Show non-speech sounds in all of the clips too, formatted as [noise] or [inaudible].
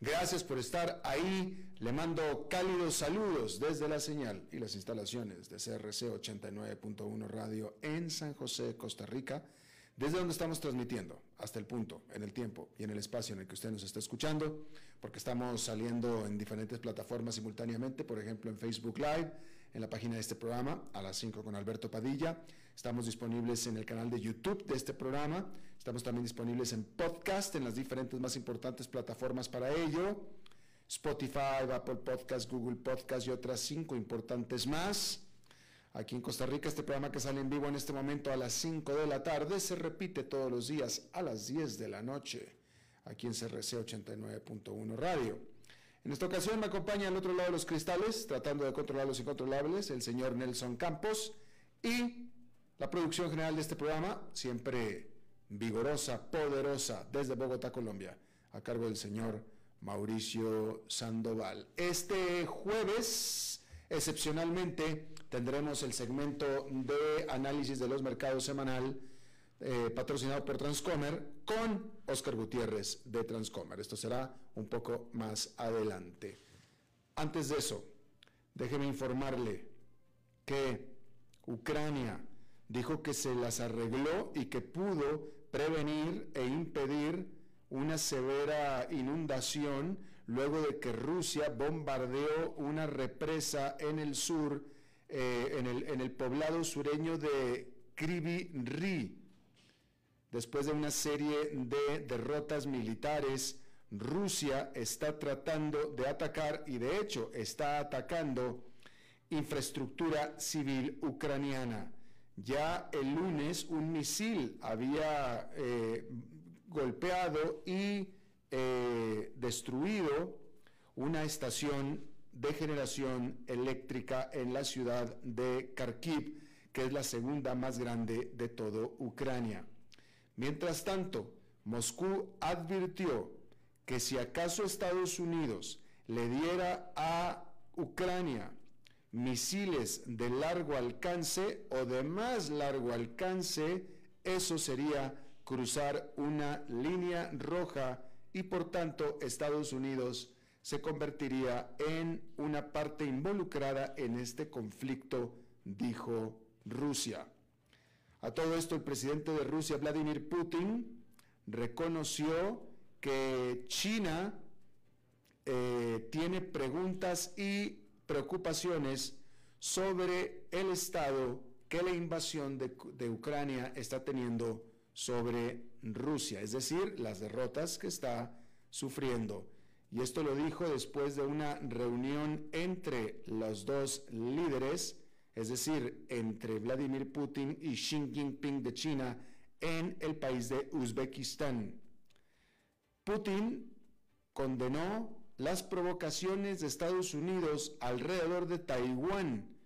Gracias por estar ahí. Le mando cálidos saludos desde la señal y las instalaciones de CRC 89.1 Radio en San José, Costa Rica, desde donde estamos transmitiendo hasta el punto, en el tiempo y en el espacio en el que usted nos está escuchando, porque estamos saliendo en diferentes plataformas simultáneamente, por ejemplo en Facebook Live, en la página de este programa, a las 5 con Alberto Padilla. Estamos disponibles en el canal de YouTube de este programa Estamos también disponibles en podcast, en las diferentes más importantes plataformas para ello. Spotify, Apple Podcast, Google Podcast y otras cinco importantes más. Aquí en Costa Rica, este programa que sale en vivo en este momento a las 5 de la tarde se repite todos los días a las 10 de la noche, aquí en CRC 89.1 Radio. En esta ocasión me acompaña al otro lado de los cristales, tratando de controlar los incontrolables, el señor Nelson Campos y la producción general de este programa, siempre vigorosa, poderosa, desde Bogotá, Colombia, a cargo del señor Mauricio Sandoval. Este jueves, excepcionalmente, tendremos el segmento de análisis de los mercados semanal eh, patrocinado por Transcomer con Oscar Gutiérrez de Transcomer. Esto será un poco más adelante. Antes de eso, déjeme informarle que Ucrania dijo que se las arregló y que pudo prevenir e impedir una severa inundación luego de que Rusia bombardeó una represa en el sur, eh, en, el, en, el, poblado sureño de Krivi Ri. Después de una serie de derrotas militares, Rusia está tratando de atacar y de hecho está atacando infraestructura civil ucraniana. Ya el lunes un misil había eh, golpeado y eh, destruido una estación de generación eléctrica en la ciudad de Kharkiv, que es la segunda más grande de todo Ucrania. Mientras tanto, Moscú advirtió que si acaso Estados Unidos le diera a Ucrania misiles de largo alcance o de más largo alcance, eso sería cruzar una línea roja y por tanto Estados Unidos se convertiría en una parte involucrada en este conflicto, dijo Rusia. A todo esto el presidente de Rusia, Vladimir Putin, reconoció que China eh, tiene preguntas y preocupaciones sobre el estado que la invasión de, Ucrania está teniendo sobre Rusia, es decir, las derrotas que está sufriendo. Y esto lo dijo después de una reunión entre los dos líderes, es decir, entre Vladimir Putin y Xi Jinping de China en el país de Uzbekistán. Putin condenó las provocaciones de Estados Unidos alrededor de Taiwán,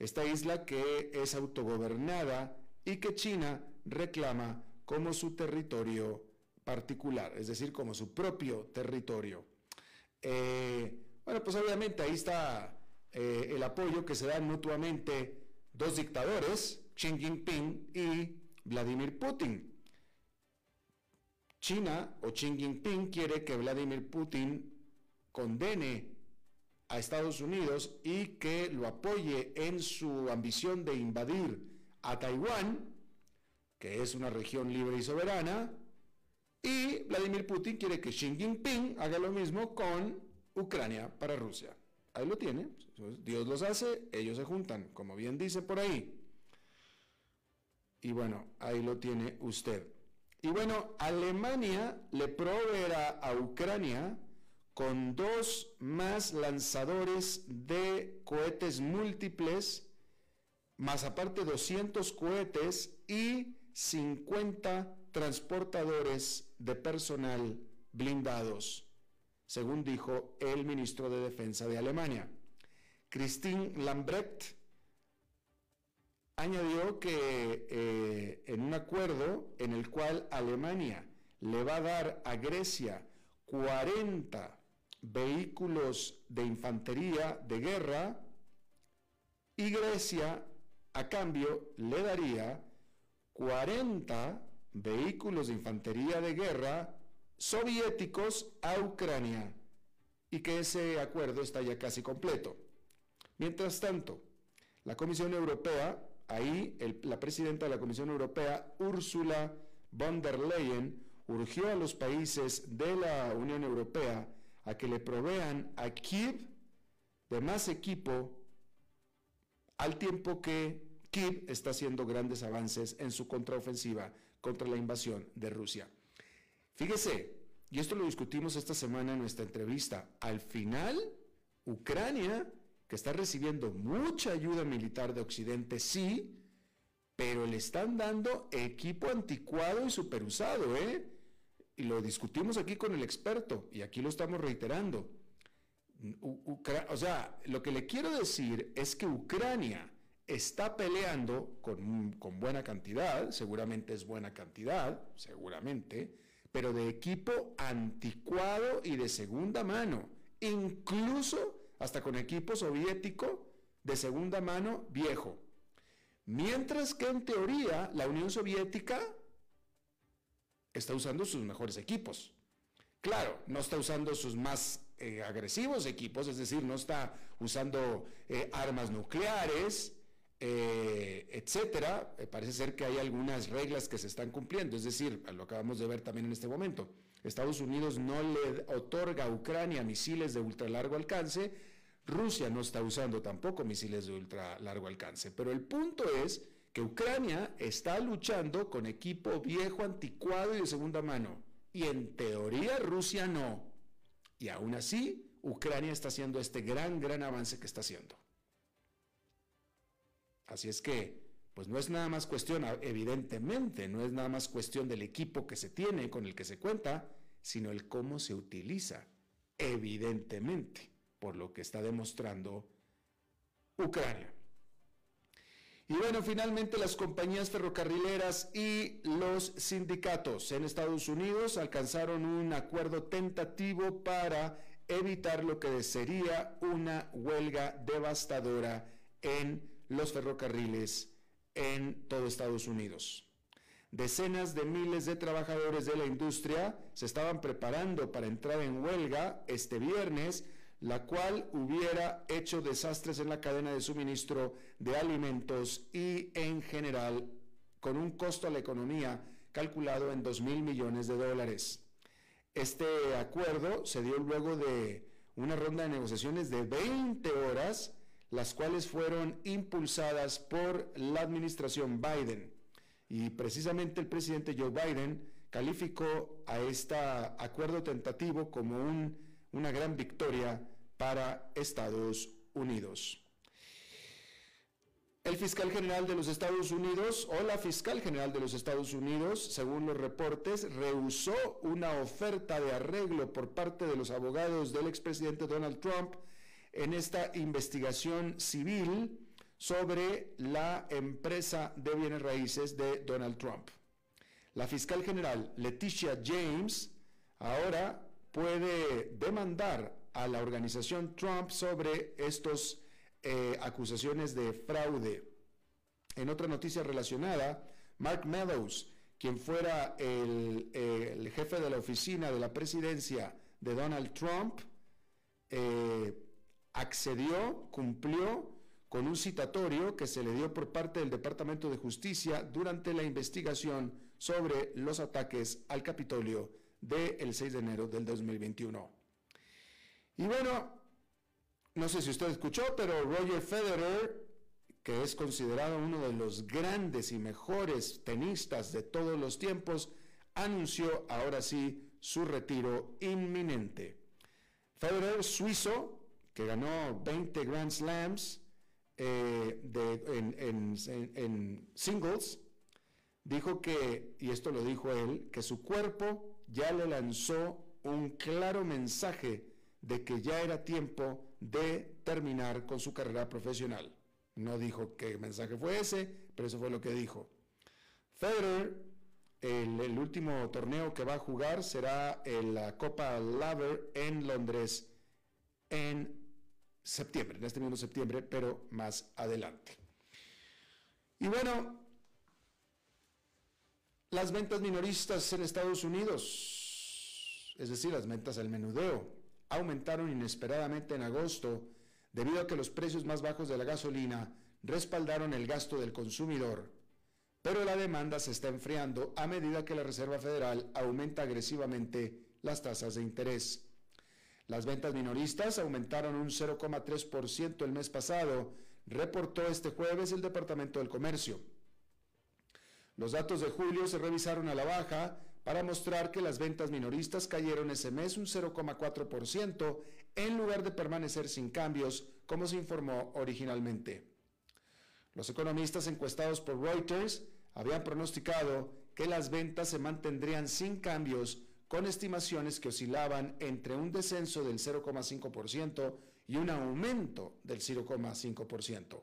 esta isla que es autogobernada y que China reclama como su territorio particular, es decir, como su propio territorio. Eh, bueno, pues obviamente ahí está eh, el apoyo que se dan mutuamente dos dictadores, Xi Jinping y Vladimir Putin. China o Xi Jinping quiere que Vladimir Putin condene a Estados Unidos y que lo apoye en su ambición de invadir a Taiwán, que es una región libre y soberana, y Vladimir Putin quiere que Xi Jinping haga lo mismo con Ucrania para Rusia. Ahí lo tiene. Dios los hace, ellos se juntan, como bien dice por ahí. Y bueno, ahí lo tiene usted. Y bueno, Alemania le proveerá a Ucrania con dos más lanzadores de cohetes múltiples, más aparte 200 cohetes y 50 transportadores de personal blindados, según dijo el ministro de Defensa de Alemania. Christine Lambrecht añadió que eh, en un acuerdo en el cual Alemania le va a dar a Grecia 40 vehículos de infantería de guerra y Grecia a cambio le daría 40 vehículos de infantería de guerra soviéticos a Ucrania y que ese acuerdo está ya casi completo. Mientras tanto, la Comisión Europea, ahí la presidenta de la Comisión Europea, Ursula von der Leyen, urgió a los países de la Unión Europea a que le provean a Kiev de más equipo al tiempo que Kiev está haciendo grandes avances en su contraofensiva contra la invasión de Rusia. Fíjese, y esto lo discutimos esta semana en nuestra entrevista, al final Ucrania, que está recibiendo mucha ayuda militar de Occidente, sí, pero le están dando equipo anticuado y superusado, ¿eh? Y lo discutimos aquí con el experto, y aquí lo estamos reiterando. o sea, lo que le quiero decir es que Ucrania está peleando con, con, buena cantidad, seguramente es buena cantidad, seguramente, pero de equipo anticuado y de segunda mano, incluso hasta con equipo soviético de segunda mano viejo. Mientras que en teoría la Unión Soviética está usando sus mejores equipos. Claro, no está usando sus más eh, agresivos equipos, es decir, no está usando eh, armas nucleares, eh, etcétera. parece ser que hay algunas reglas que se están cumpliendo, es decir, lo acabamos de ver también en este momento. Estados Unidos no le otorga a Ucrania misiles de ultra largo alcance, Rusia no está usando tampoco misiles de ultra largo alcance, pero el punto es que Ucrania está luchando con equipo viejo, anticuado y de segunda mano. Y en teoría Rusia no. Y aún así, Ucrania está haciendo este gran, gran avance que está haciendo. Así es que, pues no es nada más cuestión, evidentemente, no es nada más cuestión del equipo que se tiene, con el que se cuenta, sino el cómo se utiliza, evidentemente, por lo que está demostrando Ucrania. Y bueno, finalmente las compañías ferrocarrileras y los sindicatos en Estados Unidos alcanzaron un acuerdo tentativo para evitar lo que sería una huelga devastadora en los ferrocarriles en todo Estados Unidos. Decenas de miles de trabajadores de la industria se estaban preparando para entrar en huelga este viernes la cual hubiera hecho desastres en la cadena de suministro de alimentos y en general con un costo a la economía calculado en 2 mil millones de dólares. Este acuerdo se dio luego de una ronda de negociaciones de 20 horas, las cuales fueron impulsadas por la administración Biden. Y precisamente el presidente Joe Biden calificó a este acuerdo tentativo como una gran victoria para Estados Unidos. El fiscal general de los Estados Unidos o la fiscal general de los Estados Unidos, según los reportes, rehusó una oferta de arreglo por parte de los abogados del expresidente Donald Trump en esta investigación civil sobre la empresa de bienes raíces de Donald Trump. La fiscal general Leticia James ahora puede demandar a la organización Trump sobre estas eh, acusaciones de fraude. En otra noticia relacionada, Mark Meadows, quien fuera el, jefe de la oficina de la presidencia de Donald Trump, eh, accedió, cumplió con un citatorio que se le dio por parte del Departamento de Justicia durante la investigación sobre los ataques al Capitolio del 6 de enero del 2021. Y bueno, no sé si usted escuchó, pero Roger Federer, que es considerado uno de los grandes y mejores tenistas de todos los tiempos, anunció ahora sí su retiro inminente. Federer, suizo, que ganó 20 Grand Slams eh, en singles, dijo que, y esto lo dijo él, que su cuerpo ya le lanzó un claro mensaje de que ya era tiempo de terminar con su carrera profesional. No dijo qué mensaje fue ese, pero eso fue lo que dijo. Federer, el, último torneo que va a jugar será la Copa Laver en Londres en septiembre, en este mismo septiembre, pero más adelante. Y bueno, las ventas minoristas en Estados Unidos, es decir, las ventas al menudeo, aumentaron inesperadamente en agosto debido a que los precios más bajos de la gasolina respaldaron el gasto del consumidor. Pero la demanda se está enfriando a medida que la Reserva Federal aumenta agresivamente las tasas de interés. Las ventas minoristas aumentaron un 0,3% el mes pasado, reportó este jueves el Departamento del Comercio. Los datos de julio se revisaron a la baja para mostrar que las ventas minoristas cayeron ese mes un 0,4% en lugar de permanecer sin cambios, como se informó originalmente. Los economistas encuestados por Reuters habían pronosticado que las ventas se mantendrían sin cambios, con estimaciones que oscilaban entre un descenso del 0,5% y un aumento del 0,5%.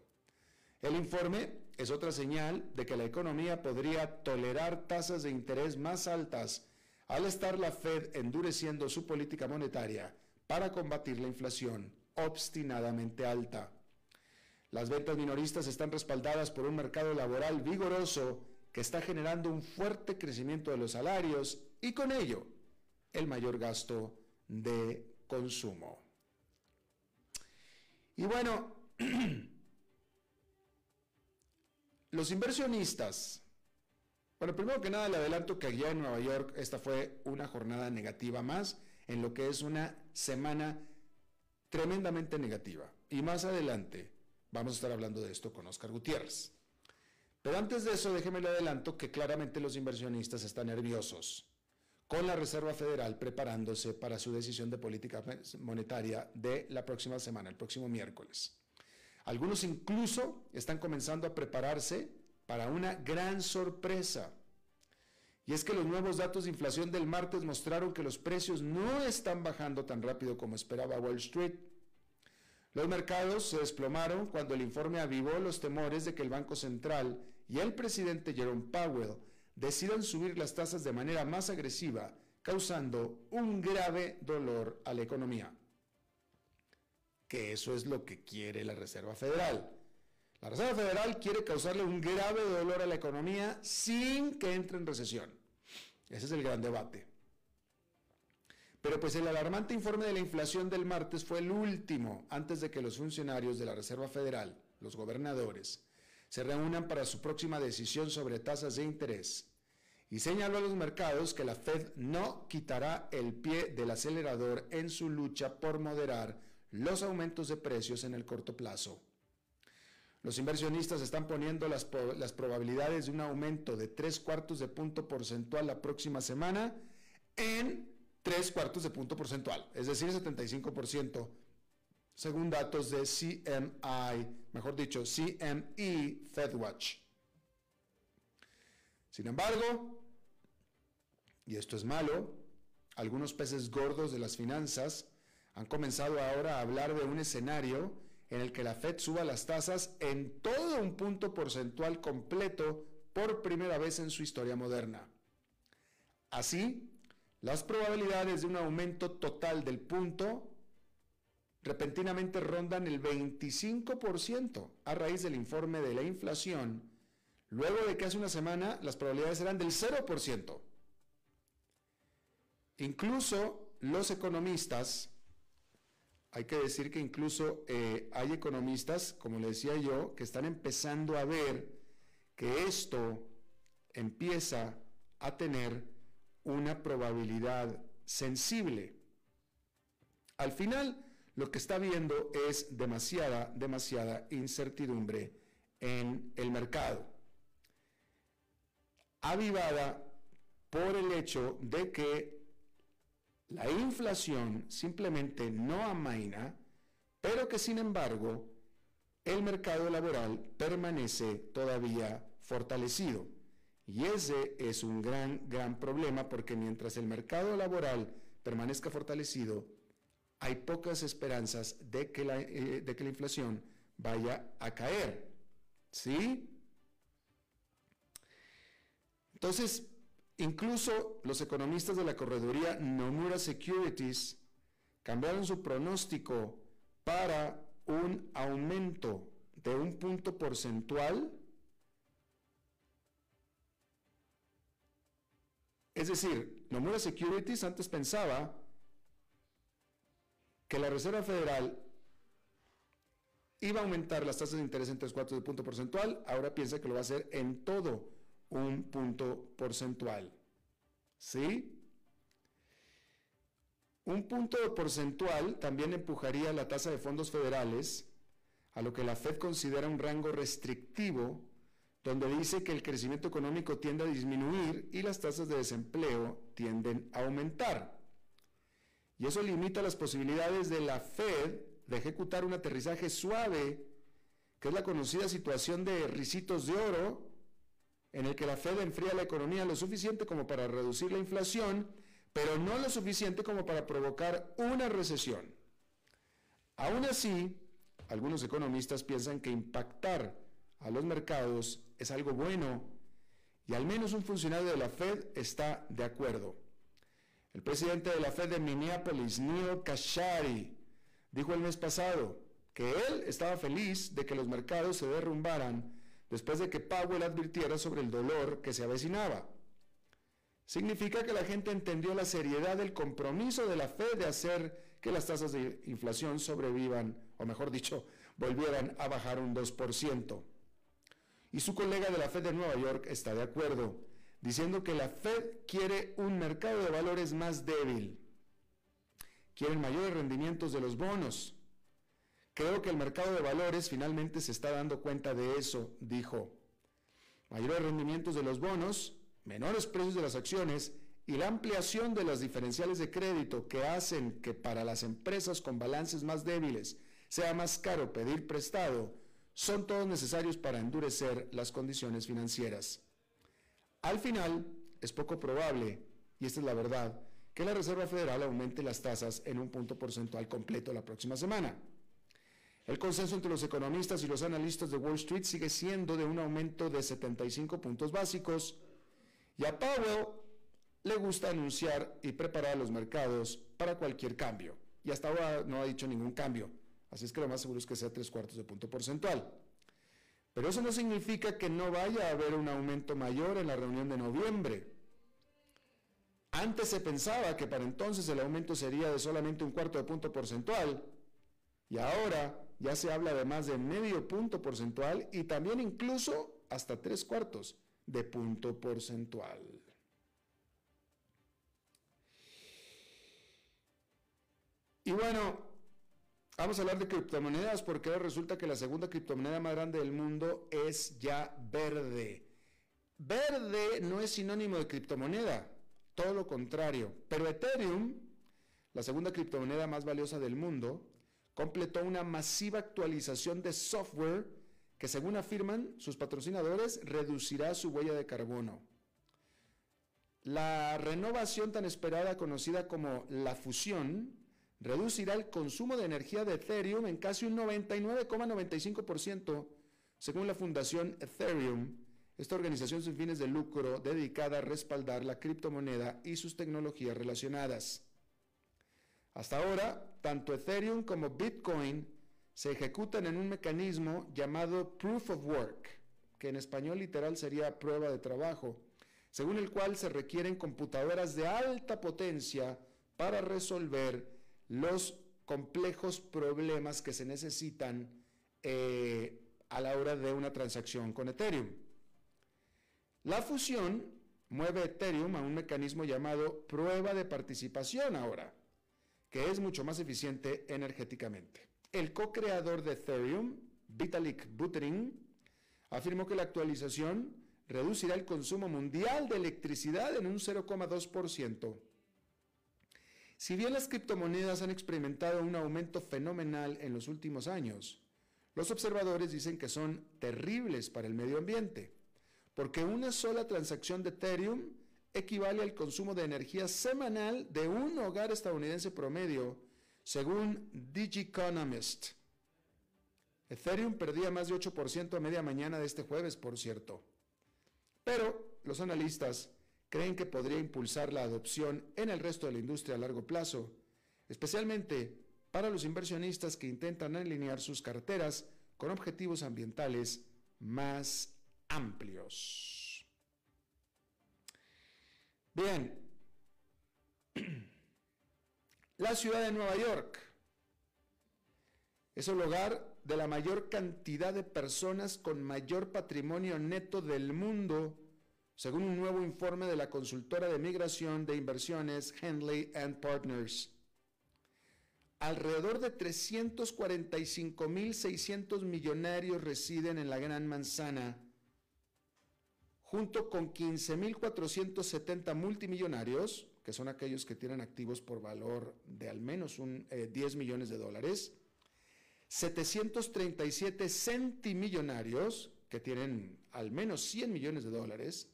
El informe es otra señal de que la economía podría tolerar tasas de interés más altas al estar la Fed endureciendo su política monetaria para combatir la inflación obstinadamente alta. Las ventas minoristas están respaldadas por un mercado laboral vigoroso que está generando un fuerte crecimiento de los salarios y con ello el mayor gasto de consumo. Y bueno, [clears throat] Los inversionistas. Bueno, primero que nada le adelanto que allá en Nueva York esta fue una jornada negativa más en lo que es una semana tremendamente negativa. Y más adelante vamos a estar hablando de esto con Oscar Gutiérrez. Pero antes de eso, déjeme le adelanto que claramente los inversionistas están nerviosos con la Reserva Federal preparándose para su decisión de política monetaria de la próxima semana, el próximo miércoles. Algunos incluso están comenzando a prepararse para una gran sorpresa. Y es que los nuevos datos de inflación del martes mostraron que los precios no están bajando tan rápido como esperaba Wall Street. Los mercados se desplomaron cuando el informe avivó los temores de que el Banco Central y el presidente Jerome Powell decidan subir las tasas de manera más agresiva, causando un grave dolor a la economía que eso es lo que quiere la Reserva Federal. La Reserva Federal quiere causarle un grave dolor a la economía sin que entre en recesión. Ese es el gran debate. Pero pues el alarmante informe de la inflación del martes fue el último antes de que los funcionarios de la Reserva Federal, los gobernadores, se reúnan para su próxima decisión sobre tasas de interés y señaló a los mercados que la Fed no quitará el pie del acelerador en su lucha por moderar los aumentos de precios en el corto plazo. Los inversionistas están poniendo las, probabilidades de un aumento de tres cuartos de punto porcentual la próxima semana en tres cuartos de punto porcentual, es decir, 75%, según datos de CMI, mejor dicho, CME FedWatch. Sin embargo, y esto es malo, algunos peces gordos de las finanzas han comenzado ahora a hablar de un escenario en el que la Fed suba las tasas en todo un punto porcentual completo por primera vez en su historia moderna. Así, las probabilidades de un aumento total del punto repentinamente rondan el 25% a raíz del informe de la inflación, luego de que hace una semana las probabilidades eran del 0%. Incluso los economistas hay que decir que incluso eh, hay economistas, como le decía yo, que están empezando a ver que esto empieza a tener una probabilidad sensible. Al final, lo que está viendo es demasiada, demasiada incertidumbre en el mercado. Avivada por el hecho de que la inflación simplemente no amaina, pero que sin embargo el mercado laboral permanece todavía fortalecido. Y ese es un gran, gran problema porque mientras el mercado laboral permanezca fortalecido, hay pocas esperanzas de que la, eh, de que la inflación vaya a caer. ¿Sí? Entonces, incluso los economistas de la correduría Nomura Securities cambiaron su pronóstico para un aumento de un punto porcentual. Es decir, Nomura Securities antes pensaba que la Reserva Federal iba a aumentar las tasas de interés en 3 cuartos de punto porcentual, ahora piensa que lo va a hacer en todo un punto porcentual. ¿Sí? Un punto porcentual también empujaría la tasa de fondos federales a lo que la Fed considera un rango restrictivo, donde dice que el crecimiento económico tiende a disminuir y las tasas de desempleo tienden a aumentar. Y eso limita las posibilidades de la Fed de ejecutar un aterrizaje suave, que es la conocida situación de risitos de oro, en el que la Fed enfría la economía lo suficiente como para reducir la inflación, pero no lo suficiente como para provocar una recesión. Aún así, algunos economistas piensan que impactar a los mercados es algo bueno y al menos un funcionario de la Fed está de acuerdo. El presidente de la Fed de Minneapolis, Neil Kashari, dijo el mes pasado que él estaba feliz de que los mercados se derrumbaran después de que Powell advirtiera sobre el dolor que se avecinaba. Significa que la gente entendió la seriedad del compromiso de la Fed de hacer que las tasas de inflación sobrevivan, o mejor dicho, volvieran a bajar un 2%. Y su colega de la Fed de Nueva York está de acuerdo, diciendo que la Fed quiere un mercado de valores más débil quieren mayores rendimientos de los bonos. Creo que el mercado de valores finalmente se está dando cuenta de eso, dijo. Mayores rendimientos de los bonos, menores precios de las acciones y la ampliación de las diferenciales de crédito que hacen que para las empresas con balances más débiles sea más caro pedir prestado, son todos necesarios para endurecer las condiciones financieras. Al final, es poco probable, y esta es la verdad, que la Reserva Federal aumente las tasas en un punto porcentual completo la próxima semana. El consenso entre los economistas y los analistas de Wall Street sigue siendo de un aumento de 75 puntos básicos y a Powell le gusta anunciar y preparar los mercados para cualquier cambio. Y hasta ahora no ha dicho ningún cambio, así es que lo más seguro es que sea tres cuartos de punto porcentual. Pero eso no significa que no vaya a haber un aumento mayor en la reunión de noviembre. Antes se pensaba que para entonces el aumento sería de solamente un cuarto de punto porcentual y ahora ya se habla de más de medio punto porcentual y también incluso hasta tres cuartos de punto porcentual. Y bueno, vamos a hablar de criptomonedas porque resulta que la segunda criptomoneda más grande del mundo es ya verde. Verde no es sinónimo de criptomoneda todo lo contrario. Pero Ethereum, la segunda criptomoneda más valiosa del mundo, completó una masiva actualización de software que según afirman sus patrocinadores reducirá su huella de carbono. La renovación tan esperada conocida como la fusión reducirá el consumo de energía de Ethereum en casi un 99,95% según la fundación Ethereum esta organización sin fines de lucro dedicada a respaldar la criptomoneda y sus tecnologías relacionadas. Hasta ahora, tanto Ethereum como Bitcoin se ejecutan en un mecanismo llamado Proof of Work, que en español literal sería prueba de trabajo, según el cual se requieren computadoras de alta potencia para resolver los complejos problemas que se necesitan eh, a la hora de una transacción con Ethereum. La fusión mueve Ethereum a un mecanismo llamado prueba de participación ahora, que es mucho más eficiente energéticamente. El co-creador de Ethereum, Vitalik Buterin, afirmó que la actualización reducirá el consumo mundial de electricidad en un 0,2%. Si bien las criptomonedas han experimentado un aumento fenomenal en los últimos años, los observadores dicen que son terribles para el medio ambiente, porque una sola transacción de Ethereum equivale al consumo de energía semanal de un hogar estadounidense promedio, según Digiconomist. Ethereum perdía más de 8% a media mañana de este jueves, por cierto. Pero los analistas creen que podría impulsar la adopción en el resto de la industria a largo plazo, especialmente para los inversionistas que intentan alinear sus carteras con objetivos ambientales más amplios. Bien, la ciudad de Nueva York es el hogar de la mayor cantidad de personas con mayor patrimonio neto del mundo según un nuevo informe de la consultora de migración de inversiones Henley and Partners. Alrededor de 345.600 millonarios residen en la Gran Manzana, junto con 15.470 multimillonarios, que son aquellos que tienen activos por valor de al menos un, 10 eh, millones de dólares, 737 centimillonarios, que tienen al menos 100 millones de dólares,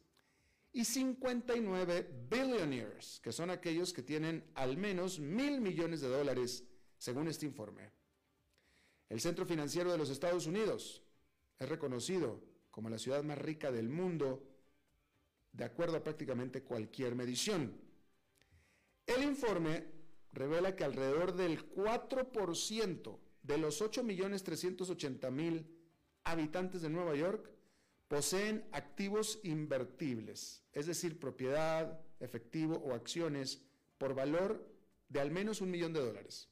y 59 billionaires, que son aquellos que tienen al menos mil millones de dólares, según este informe. El Centro Financiero de los Estados Unidos es reconocido como la ciudad más rica del mundo, de acuerdo a prácticamente cualquier medición. El informe revela que alrededor del 4% de los 8.380.000 habitantes de Nueva York poseen activos invertibles, es decir, propiedad, efectivo o acciones por valor de al menos un millón de dólares.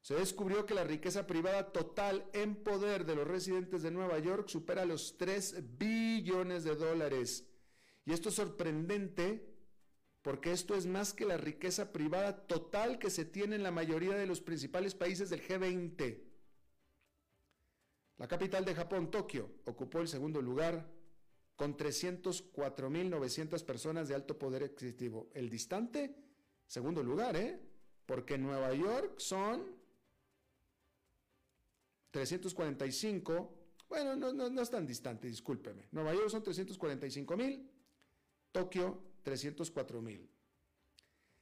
Se descubrió que la riqueza privada total en poder de los residentes de Nueva York supera los 3 billones de dólares. Y esto es sorprendente porque esto es más que la riqueza privada total que se tiene en la mayoría de los principales países del G20. La capital de Japón, Tokio, ocupó el segundo lugar con 304.900 personas de alto poder adquisitivo. El distante, segundo lugar, ¿eh? Porque Nueva York son 345, bueno, no, no, es tan distante, discúlpeme. Nueva York son 345.000, Tokio 304.000.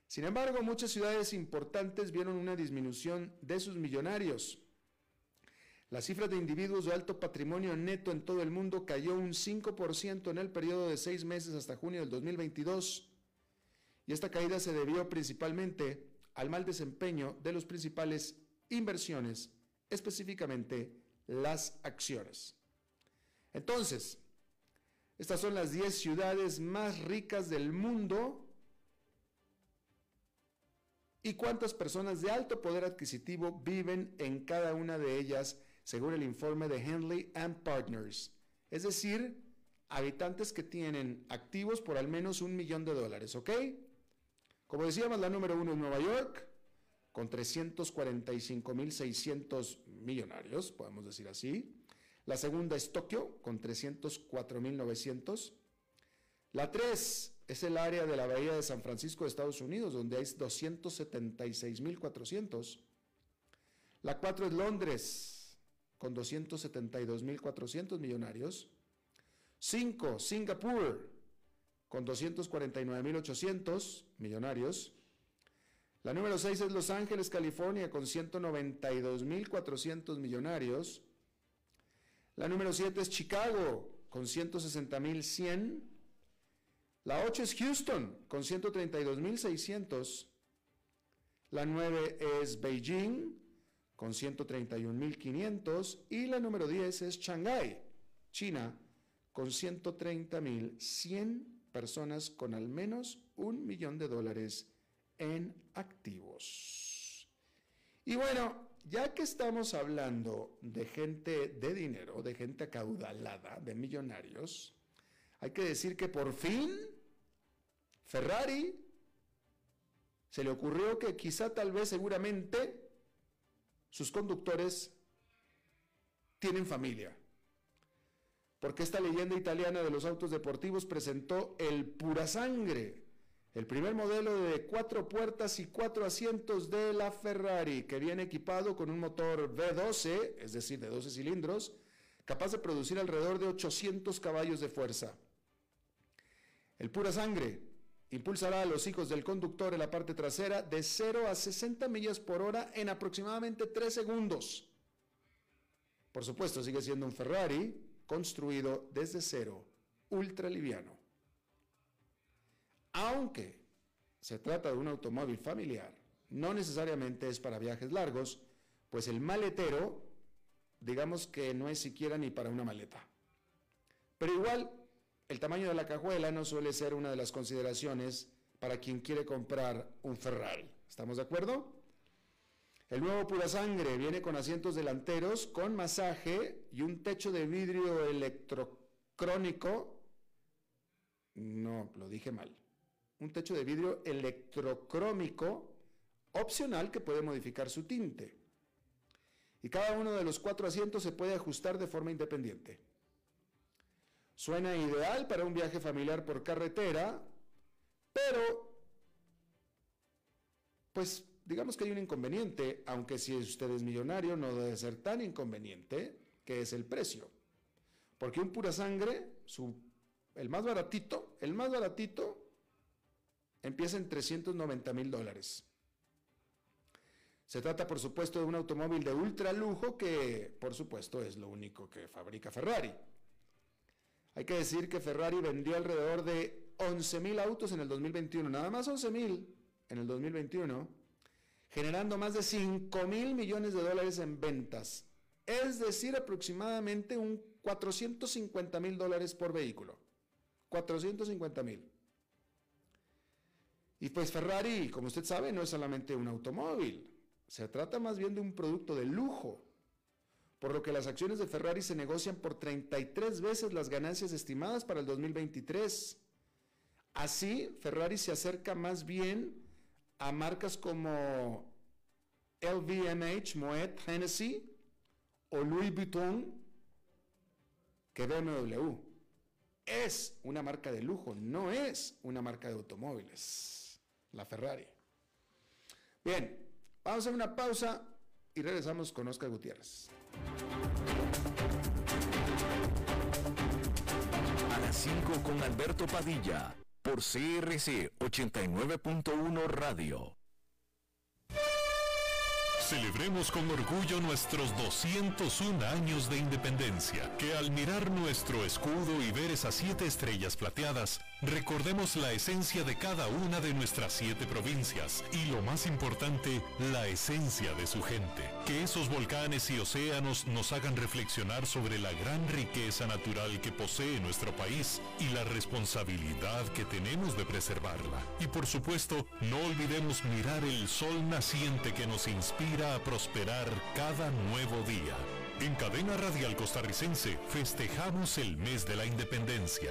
Sin embargo, muchas ciudades importantes vieron una disminución de sus millonarios. La cifra de individuos de alto patrimonio neto en todo el mundo cayó un 5% en el periodo de seis meses hasta junio del 2022. Y esta caída se debió principalmente al mal desempeño de los principales inversiones, específicamente las acciones. Entonces, estas son las 10 ciudades más ricas del mundo. ¿Y cuántas personas de alto poder adquisitivo viven en cada una de ellas según el informe de Henley and Partners, es decir, habitantes que tienen activos por al menos un millón de dólares, ¿ok? Como decíamos, la número uno es Nueva York, con 345.600 millonarios, podemos decir así. La segunda es Tokio, con 304.900. La tres es el área de la Bahía de San Francisco de Estados Unidos, donde hay 276.400. La cuatro es Londres, con 272.400 millonarios. 5. Singapur, con 249.800 millonarios. La número 6 es Los Ángeles, California, con 192.400 millonarios. La número 7 es Chicago, con 160.100. La 8 es Houston, con 132.600. La 9 es Beijing, con 131.500 y la número 10 es Shanghái, China, con 130.100 personas con al menos un millón de dólares en activos. Y bueno, ya que estamos hablando de gente de dinero, de gente acaudalada, de millonarios, hay que decir que por fin Ferrari se le ocurrió que quizá tal vez seguramente sus conductores tienen familia. Porque esta leyenda italiana de los autos deportivos presentó el pura sangre, el primer modelo de cuatro puertas y cuatro asientos de la Ferrari, que viene equipado con un motor V12, es decir, de 12 cilindros, capaz de producir alrededor de 800 caballos de fuerza. El pura sangre impulsará a los hijos del conductor en la parte trasera de 0 a 60 millas por hora en aproximadamente 3 segundos. Por supuesto, sigue siendo un Ferrari construido desde cero, ultra liviano. Aunque se trata de un automóvil familiar, no necesariamente es para viajes largos, pues el maletero, digamos que no es siquiera ni para una maleta. Pero igual, el tamaño de la cajuela no suele ser una de las consideraciones para quien quiere comprar un Ferrari. ¿Estamos de acuerdo? El nuevo Pura Sangre viene con asientos delanteros, con masaje y un techo de vidrio electrocrónico. No, lo dije mal. Un techo de vidrio electrocrómico opcional que puede modificar su tinte. Y cada uno de los cuatro asientos se puede ajustar de forma independiente. Suena ideal para un viaje familiar por carretera, pero pues digamos que hay un inconveniente, aunque si usted es millonario no debe ser tan inconveniente, que es el precio. Porque un pura sangre, el más baratito, el más baratito, empieza en 390 mil dólares. Se trata, por supuesto, de un automóvil de ultra lujo que, por supuesto, es lo único que fabrica Ferrari. Hay que decir que Ferrari vendió alrededor de 11 mil autos en el 2021, nada más 11 mil en el 2021 generando más de 5 mil millones de dólares en ventas, es decir, aproximadamente un 450 mil dólares por vehículo. 450 mil. Y pues Ferrari, como usted sabe, no es solamente un automóvil, se trata más bien de un producto de lujo, por lo que las acciones de Ferrari se negocian por 33 veces las ganancias estimadas para el 2023. Así, Ferrari se acerca más bien a marcas como LVMH, Moet, Hennessy o Louis Vuitton que BMW. Es una marca de lujo, no es una marca de automóviles, la Ferrari. Bien, vamos a hacer una pausa y regresamos con Oscar Gutiérrez. A las 5 con Alberto Padilla por CRC 89.1 Radio. Celebremos con orgullo nuestros 201 años de independencia, que al mirar nuestro escudo y ver esas siete estrellas plateadas, recordemos la esencia de cada una de nuestras siete provincias y lo más importante, la esencia de su gente. Que esos volcanes y océanos nos hagan reflexionar sobre la gran riqueza natural que posee nuestro país y la responsabilidad que tenemos de preservarla. Y por supuesto, no olvidemos mirar el sol naciente que nos inspira a prosperar cada nuevo día. En Cadena Radial Costarricense festejamos el mes de la independencia.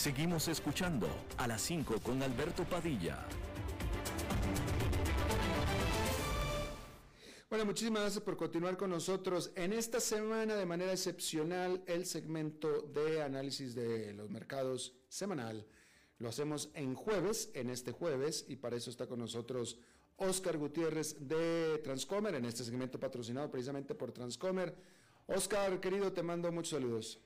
Seguimos escuchando a las 5 con Alberto Padilla. Bueno, muchísimas gracias por continuar con nosotros. En esta semana, de manera excepcional, el segmento de análisis de los mercados semanal lo hacemos en jueves, en este jueves, y para eso está con nosotros Oscar Gutiérrez de Transcomer, en este segmento patrocinado precisamente por Transcomer. Oscar, querido, te mando muchos saludos.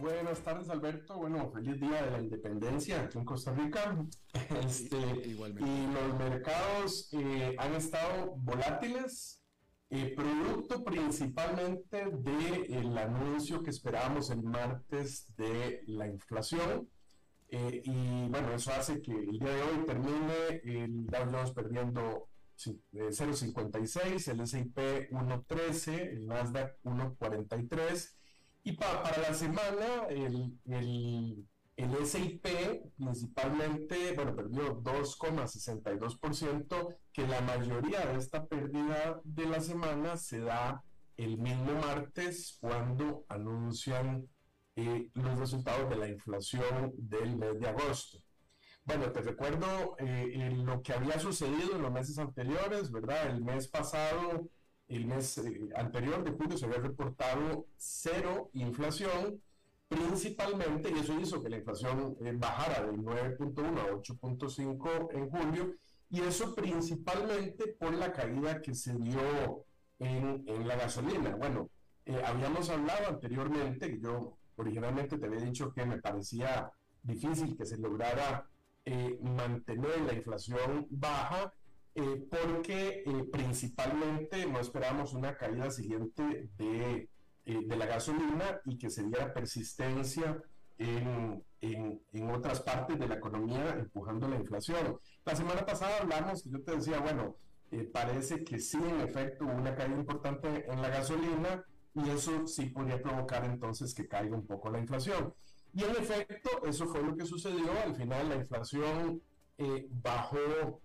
Buenas tardes, Alberto. Bueno, feliz día de la independencia aquí en Costa Rica. [laughs] Este, y los mercados eh, han estado volátiles, eh, producto principalmente del anuncio que esperábamos el martes de la inflación. Eh, y bueno, eso hace que el día de hoy termine el Dow Jones perdiendo 0.56, el S&P 1.13, el Nasdaq 1.43 y para la semana, el, el, el SIP principalmente, bueno, perdió 2,62%, que la mayoría de esta pérdida de la semana se da el mismo martes cuando anuncian eh, los resultados de la inflación del mes de agosto. Bueno, te recuerdo eh, lo que había sucedido en los meses anteriores, ¿verdad? El mes pasado el mes eh, anterior de julio se había reportado cero inflación, principalmente, y eso hizo que la inflación eh, bajara de 9.1 a 8.5 en julio, y eso principalmente por la caída que se dio en, en la gasolina. Bueno, eh, habíamos hablado anteriormente, yo originalmente te había dicho que me parecía difícil que se lograra mantener la inflación baja, eh, porque eh, principalmente no esperábamos una caída siguiente de, eh, de, la gasolina y que se diera persistencia en, en, en, otras partes de la economía empujando la inflación. La semana pasada hablamos y yo te decía, bueno, parece que sí, en efecto, hubo una caída importante en la gasolina y eso sí podría provocar entonces que caiga un poco la inflación. Y en efecto, eso fue lo que sucedió. Al final la inflación bajó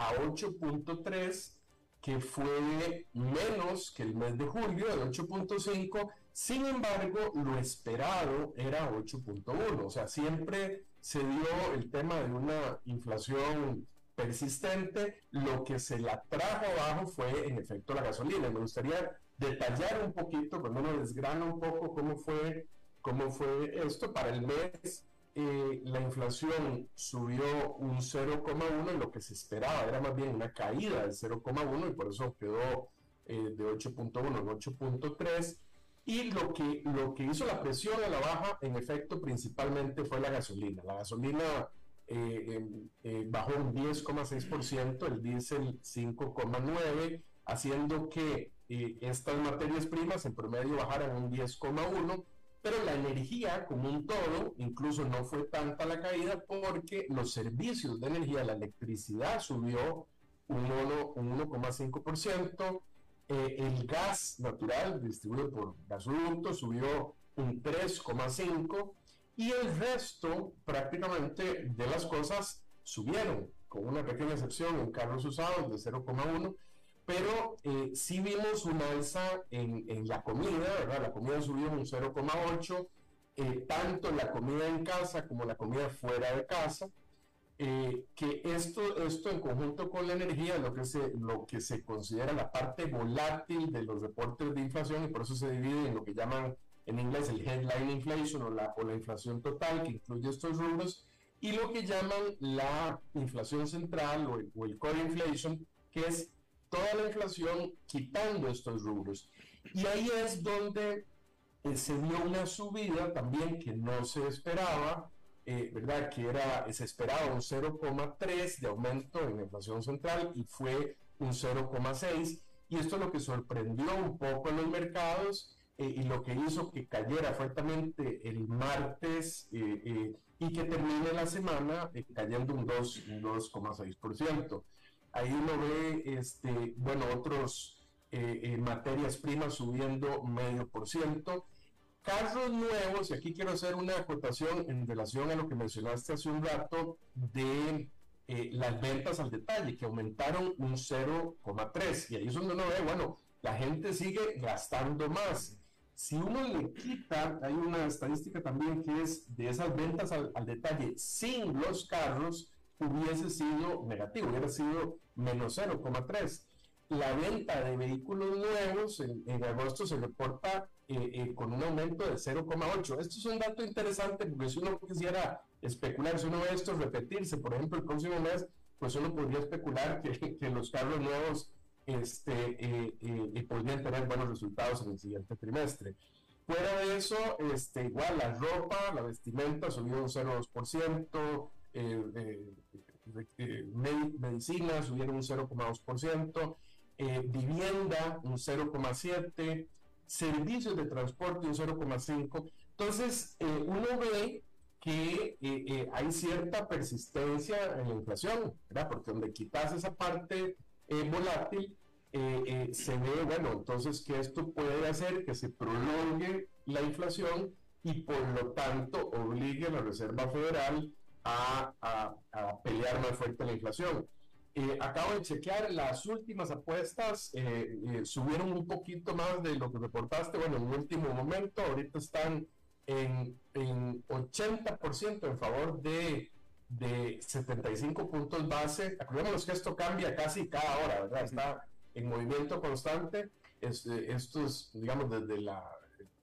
a 8.3, que fue menos que el mes de julio, de 8.5. Sin embargo, lo esperado era 8.1. O sea, siempre se dio el tema de una inflación persistente. Lo que se la trajo abajo fue, en efecto, la gasolina. Me gustaría detallar un poquito, cuando uno desgrana un poco cómo fue, cómo fue esto para el mes eh, la inflación subió un 0,1 y lo que se esperaba era más bien una caída del 0,1 y por eso quedó eh, de 8.1 en 8.3 y lo que, lo que hizo la presión a la baja en efecto principalmente fue la gasolina. La gasolina eh, em, bajó un 10,6%, el diésel 5,9%, haciendo que estas materias primas en promedio bajaran un 10,1% pero la energía como un todo, incluso no fue tanta la caída porque los servicios de energía, la electricidad subió un 1,5%, eh, el gas natural distribuido por gasoductos subió un 3,5% y el resto prácticamente de las cosas subieron, con una pequeña excepción en carros usados de 0,1% pero eh, sí vimos una alza en, en, la comida, ¿verdad? La comida subió un 0,8, eh, tanto la comida en casa como la comida fuera de casa, eh, que esto, esto en conjunto con la energía lo que, se, lo que se considera la parte volátil de los reportes de inflación y por eso se divide en lo que llaman en inglés el headline inflation o la, o la inflación total que incluye estos rubros y lo que llaman la inflación central o el, o el core inflation que es toda la inflación quitando estos rubros. Y ahí es donde eh, se dio una subida también que no se esperaba, eh, ¿verdad? Que era, se esperaba un 0,3 de aumento en la inflación central y fue un 0,6. Y esto es lo que sorprendió un poco en los mercados eh, y lo que hizo que cayera fuertemente el martes y que termine la semana cayendo un 2,6% ahí uno ve, este, bueno, otros eh, eh, materias primas subiendo medio por ciento. carros nuevos, y aquí quiero hacer una acotación en relación a lo que mencionaste hace un rato de eh, las ventas al detalle, que aumentaron un 0,3. Y ahí es donde uno ve, bueno, la gente sigue gastando más. Si uno le quita, hay una estadística también que es de esas ventas al, detalle sin los carros, hubiese sido negativo, hubiera sido menos 0,3. La venta de vehículos nuevos en, en agosto se reporta eh, eh, con un aumento de 0,8. Esto es un dato interesante porque si uno quisiera especular, si uno ve esto repetirse, por ejemplo, el próximo mes, pues uno podría especular que, que los carros nuevos este, eh, podrían tener buenos resultados en el siguiente trimestre. Fuera de eso, este, igual la ropa, la vestimenta subió un 0,2%, medicina subieron un 0,2%, vivienda un 0,7%, servicios de transporte un 0,5. Entonces, eh, uno ve que eh, eh, hay cierta persistencia en la inflación, ¿verdad? Porque donde quitas esa parte volátil, se ve, bueno, entonces que esto puede hacer que se prolongue la inflación y por lo tanto obligue a la Reserva Federal a, a, a pelear más fuerte la inflación. Eh, acabo de chequear las últimas apuestas, eh, eh, subieron un poquito más de lo que reportaste, bueno, en el último momento, ahorita están en, en 80% en favor de, de 75 puntos base. Acordémonos que esto cambia casi cada hora, ¿verdad? Está en movimiento constante. Es, esto es, digamos, desde la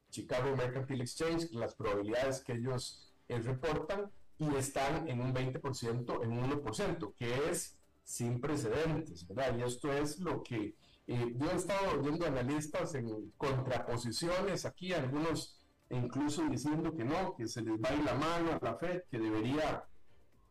Chicago Mercantile Exchange, las probabilidades que ellos reportan, y están en un 20%, en un 1%, que es sin precedentes, ¿verdad? Y esto es lo que eh, yo he estado viendo analistas en contraposiciones aquí, algunos incluso diciendo que no, que se les va a la mano a la Fed, que debería,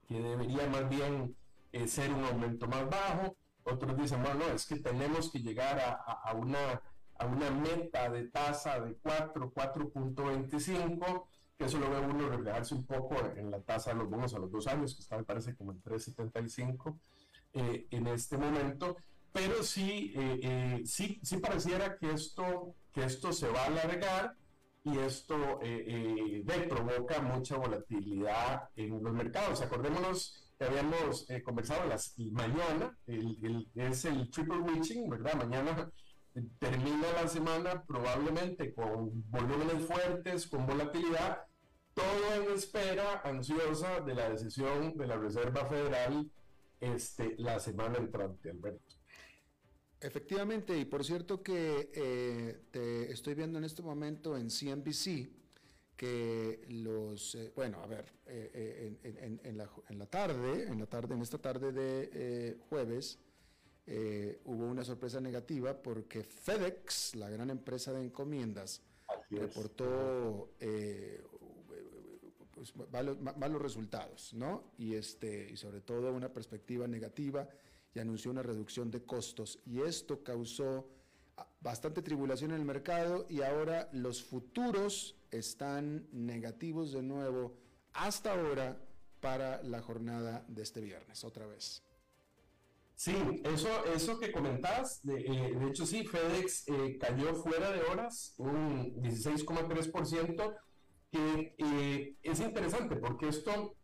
que debería más bien eh, ser un aumento más bajo. Otros dicen, bueno, no, es que tenemos que llegar a, a, una, a una meta de tasa de 4, 4.25, que eso lo ve uno reflejarse un poco en la tasa de los bonos a los dos años, que está, me parece, como en 3.75. Eh, en este momento, pero sí, eh, eh, sí, sí pareciera que esto, que esto se va a alargar y esto provoca mucha volatilidad en los mercados. Acordémonos que habíamos conversado las, mañana, el, es el triple witching, ¿verdad? Mañana termina la semana probablemente con volúmenes fuertes, con volatilidad, todo en espera ansiosa de la decisión de la Reserva Federal este, la semana entrante, Alberto. Efectivamente, y por cierto que eh, te estoy viendo en este momento en CNBC que los, eh, bueno, a ver, eh, en, la, en, la, tarde, en la tarde, en esta tarde de jueves, hubo una sorpresa negativa porque FedEx, la gran empresa de encomiendas, reportó pues, malos, resultados, ¿no? Y, este, y sobre todo una perspectiva negativa y anunció una reducción de costos. Y esto causó ah, bastante tribulación en el mercado y ahora los futuros están negativos de nuevo hasta ahora para la jornada de este viernes, otra vez. Sí, eso, eso que comentabas, de, eh, de hecho sí, FedEx eh, cayó fuera de horas un 16,3%, eh, es interesante porque esto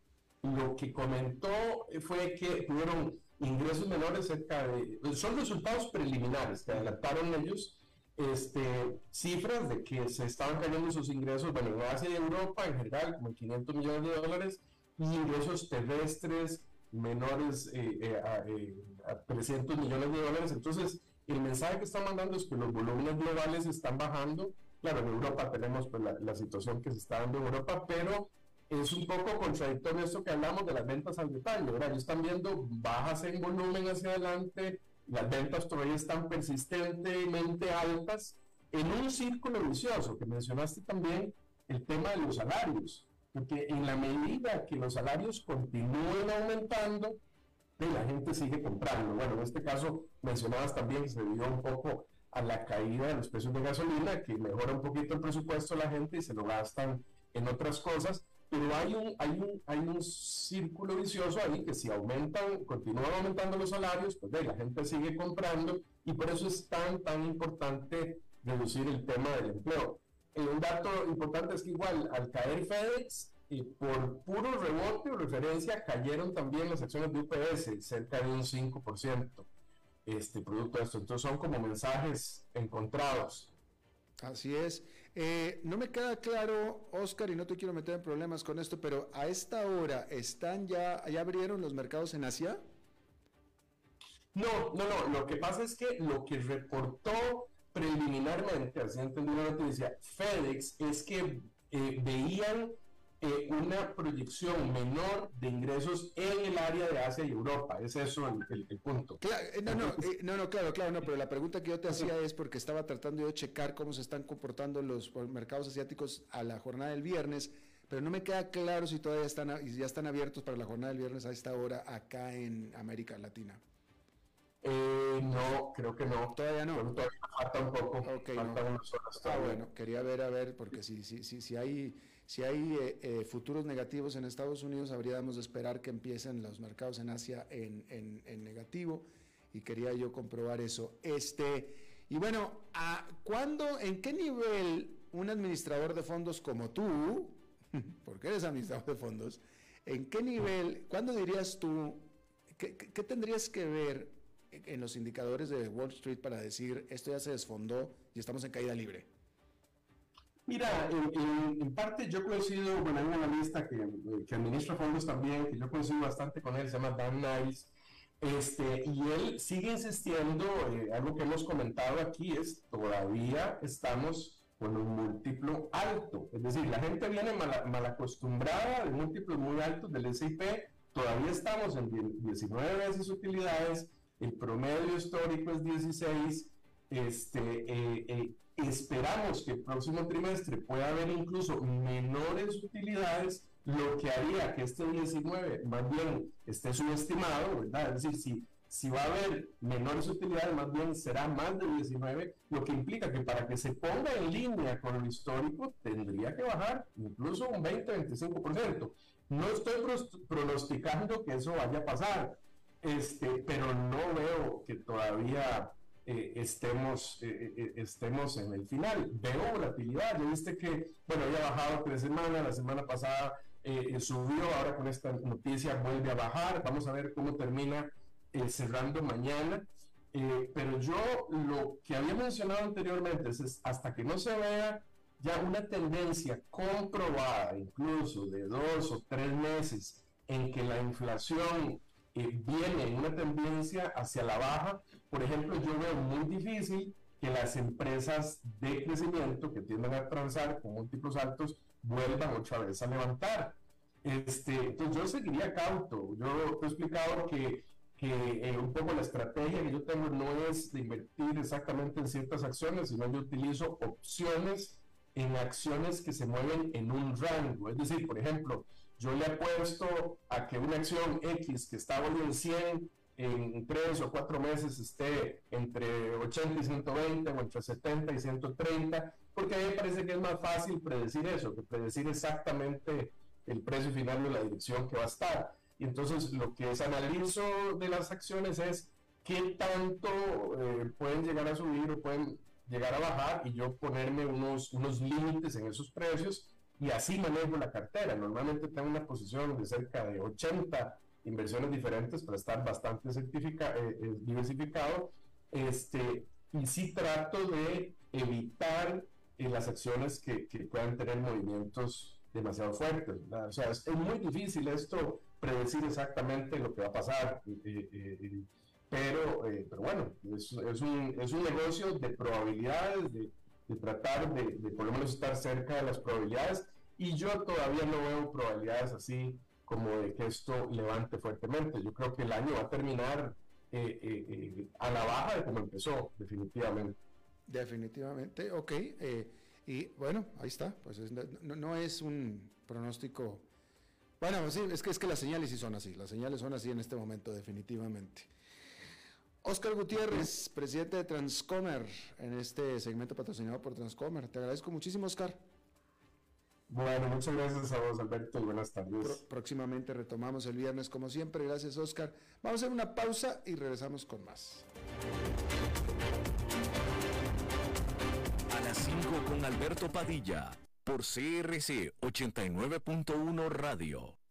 lo que comentó fue que tuvieron ingresos menores cerca de, son resultados preliminares que adelantaron ellos, este, cifras de que se estaban cayendo sus ingresos, bueno, en Asia y Europa en general, como 500 millones de dólares, y ingresos terrestres menores eh, eh, a, 300 millones de dólares. Entonces, el mensaje que están mandando es que los volúmenes globales están bajando Claro, en Europa tenemos pues, la, situación que se está dando en Europa, pero es un poco contradictorio esto que hablamos de las ventas al detalle, ¿verdad? Ellos están viendo bajas en volumen hacia adelante, las ventas todavía están persistentemente altas, en un círculo vicioso, que mencionaste también el tema de los salarios, porque en la medida que los salarios continúen aumentando, la gente sigue comprando. Bueno, en este caso mencionabas también que se dio un poco a la caída de los precios de gasolina, que mejora un poquito el presupuesto de la gente y se lo gastan en otras cosas, pero hay un, hay un, hay un círculo vicioso ahí que si aumentan, continúan aumentando los salarios, pues la gente sigue comprando y por eso es tan, tan importante reducir el tema del empleo. un dato importante es que igual al caer FedEx, y por puro rebote o referencia cayeron también las acciones de UPS, cerca de un 5%, este producto de esto. Entonces son como mensajes encontrados. Así es. Eh, no me queda claro, Oscar, y no te quiero meter en problemas con esto, pero a esta hora están ya, ya abrieron los mercados en Asia. No, no, no. Lo que pasa es que lo que reportó preliminarmente, así entendí la noticia, FedEx es que eh, veían eh, una proyección menor de ingresos en el área de Asia y Europa. Es eso el, punto. Eh, no, no, no, no, claro, claro, no, pero la pregunta que yo te hacía es porque estaba tratando de checar cómo se están comportando los mercados asiáticos a la jornada del viernes, pero no me queda claro si todavía están, ya están abiertos para la jornada del viernes a esta hora acá en América Latina. Eh, no, creo que no. Todavía no. todavía falta un poco. Okay, Ah, bueno, quería ver, a ver, porque si, si, si, si hay, si hay eh, eh, futuros negativos en Estados Unidos, habríamos de esperar que empiecen los mercados en Asia en, en, en negativo. Y quería yo comprobar eso. Este, y bueno, ¿a ¿cuándo, en qué nivel un administrador de fondos como tú, [laughs] porque eres administrador de fondos, en qué nivel, cuándo dirías tú, qué, qué tendrías que ver en los indicadores de Wall Street para decir esto ya se desfondó y estamos en caída libre? Mira, en, parte yo coincido, bueno, hay un analista que, que, administra fondos también, que yo coincido bastante con él, se llama Dan Nice, este, y él sigue insistiendo, eh, algo que hemos comentado aquí es, todavía estamos con un múltiplo alto, es decir, la gente viene mal, mal acostumbrada de múltiplos muy altos del S&P, todavía estamos en 19 veces utilidades, el promedio histórico es 16, este, eh, eh, esperamos que el próximo trimestre pueda haber incluso menores utilidades, lo que haría que este 19 más bien esté subestimado, ¿verdad? Es decir, si, si va a haber menores utilidades, más bien será más de 19, lo que implica que para que se ponga en línea con lo histórico tendría que bajar incluso un 20-25%. No estoy pronosticando que eso vaya a pasar, este, pero no veo que todavía eh, estemos, eh, eh, estemos en el final. Veo volatilidad, ya viste que, bueno, había bajado tres semanas, la semana pasada subió, ahora con esta noticia vuelve a bajar, vamos a ver cómo termina cerrando mañana. pero yo lo que había mencionado anteriormente es hasta que no se vea ya una tendencia comprobada, incluso de dos o tres meses, en que la inflación viene en una tendencia hacia la baja, por ejemplo, yo veo muy difícil que las empresas de crecimiento que tienden a transar con múltiplos altos vuelvan otra vez a levantar. Este, entonces yo seguiría cauto. Yo he explicado que, que eh, un poco la estrategia que yo tengo no es de invertir exactamente en ciertas acciones, sino yo utilizo opciones en acciones que se mueven en un rango. Es decir, por ejemplo, yo le apuesto a que una acción X que está hoy en 100 en 3 o 4 meses esté entre 80 y 120 o entre 70 y 130, porque a mí me parece que es más fácil predecir eso, que predecir exactamente el precio final de la dirección que va a estar. Y entonces lo que es analizo de las acciones es qué tanto eh, pueden llegar a subir o pueden llegar a bajar y yo ponerme unos, unos límites en esos precios y así manejo la cartera. Normalmente tengo una posición de cerca de 80 inversiones diferentes para estar bastante eh, eh, diversificado. Este, y sí trato de evitar eh, las acciones que, que, puedan tener movimientos demasiado fuertes. O sea, es, muy difícil esto predecir exactamente lo que va a pasar. pero, pero bueno, es, es, un, es un negocio de probabilidades, de, tratar de, por lo menos estar cerca de las probabilidades y yo todavía no veo probabilidades así como de que esto levante fuertemente. Yo creo que el año va a terminar eh, eh, eh, a la baja de como empezó, definitivamente. Definitivamente, ok. y bueno, ahí está. Pues no, no, es un pronóstico. Bueno, sí, es que, es que las señales sí son así. Las señales son así en este momento, definitivamente. Oscar Gutiérrez, presidente de Transcomer, en este segmento patrocinado por Transcomer. Te agradezco muchísimo, Oscar. Bueno, muchas gracias a vos, Alberto, y buenas tardes. próximamente retomamos el viernes, como siempre. Gracias, Oscar. Vamos a hacer una pausa y regresamos con más. las 5 con Alberto Padilla por CRC 89.1 Radio.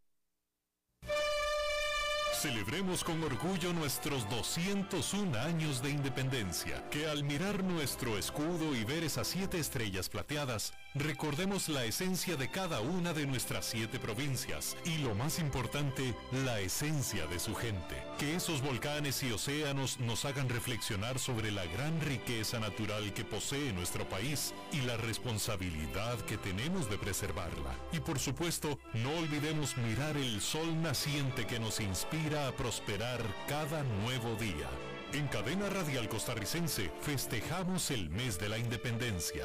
Celebremos con orgullo nuestros 201 años de independencia, que al mirar nuestro escudo y ver esas siete estrellas plateadas, recordemos la esencia de cada una de nuestras siete provincias y lo más importante, la esencia de su gente. Que esos volcanes y océanos nos hagan reflexionar sobre la gran riqueza natural que posee nuestro país y la responsabilidad que tenemos de preservarla. Y por supuesto, no olvidemos mirar el sol naciente que nos inspira a prosperar cada nuevo día. En Cadena Radial Costarricense festejamos el mes de la independencia.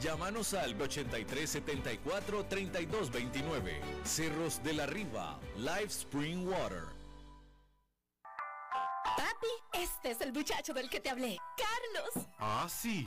Llámanos al 8374-3229. Cerros de la Riva, Live Spring Water. Papi, este es el muchacho del que te hablé, Carlos. Ah, sí.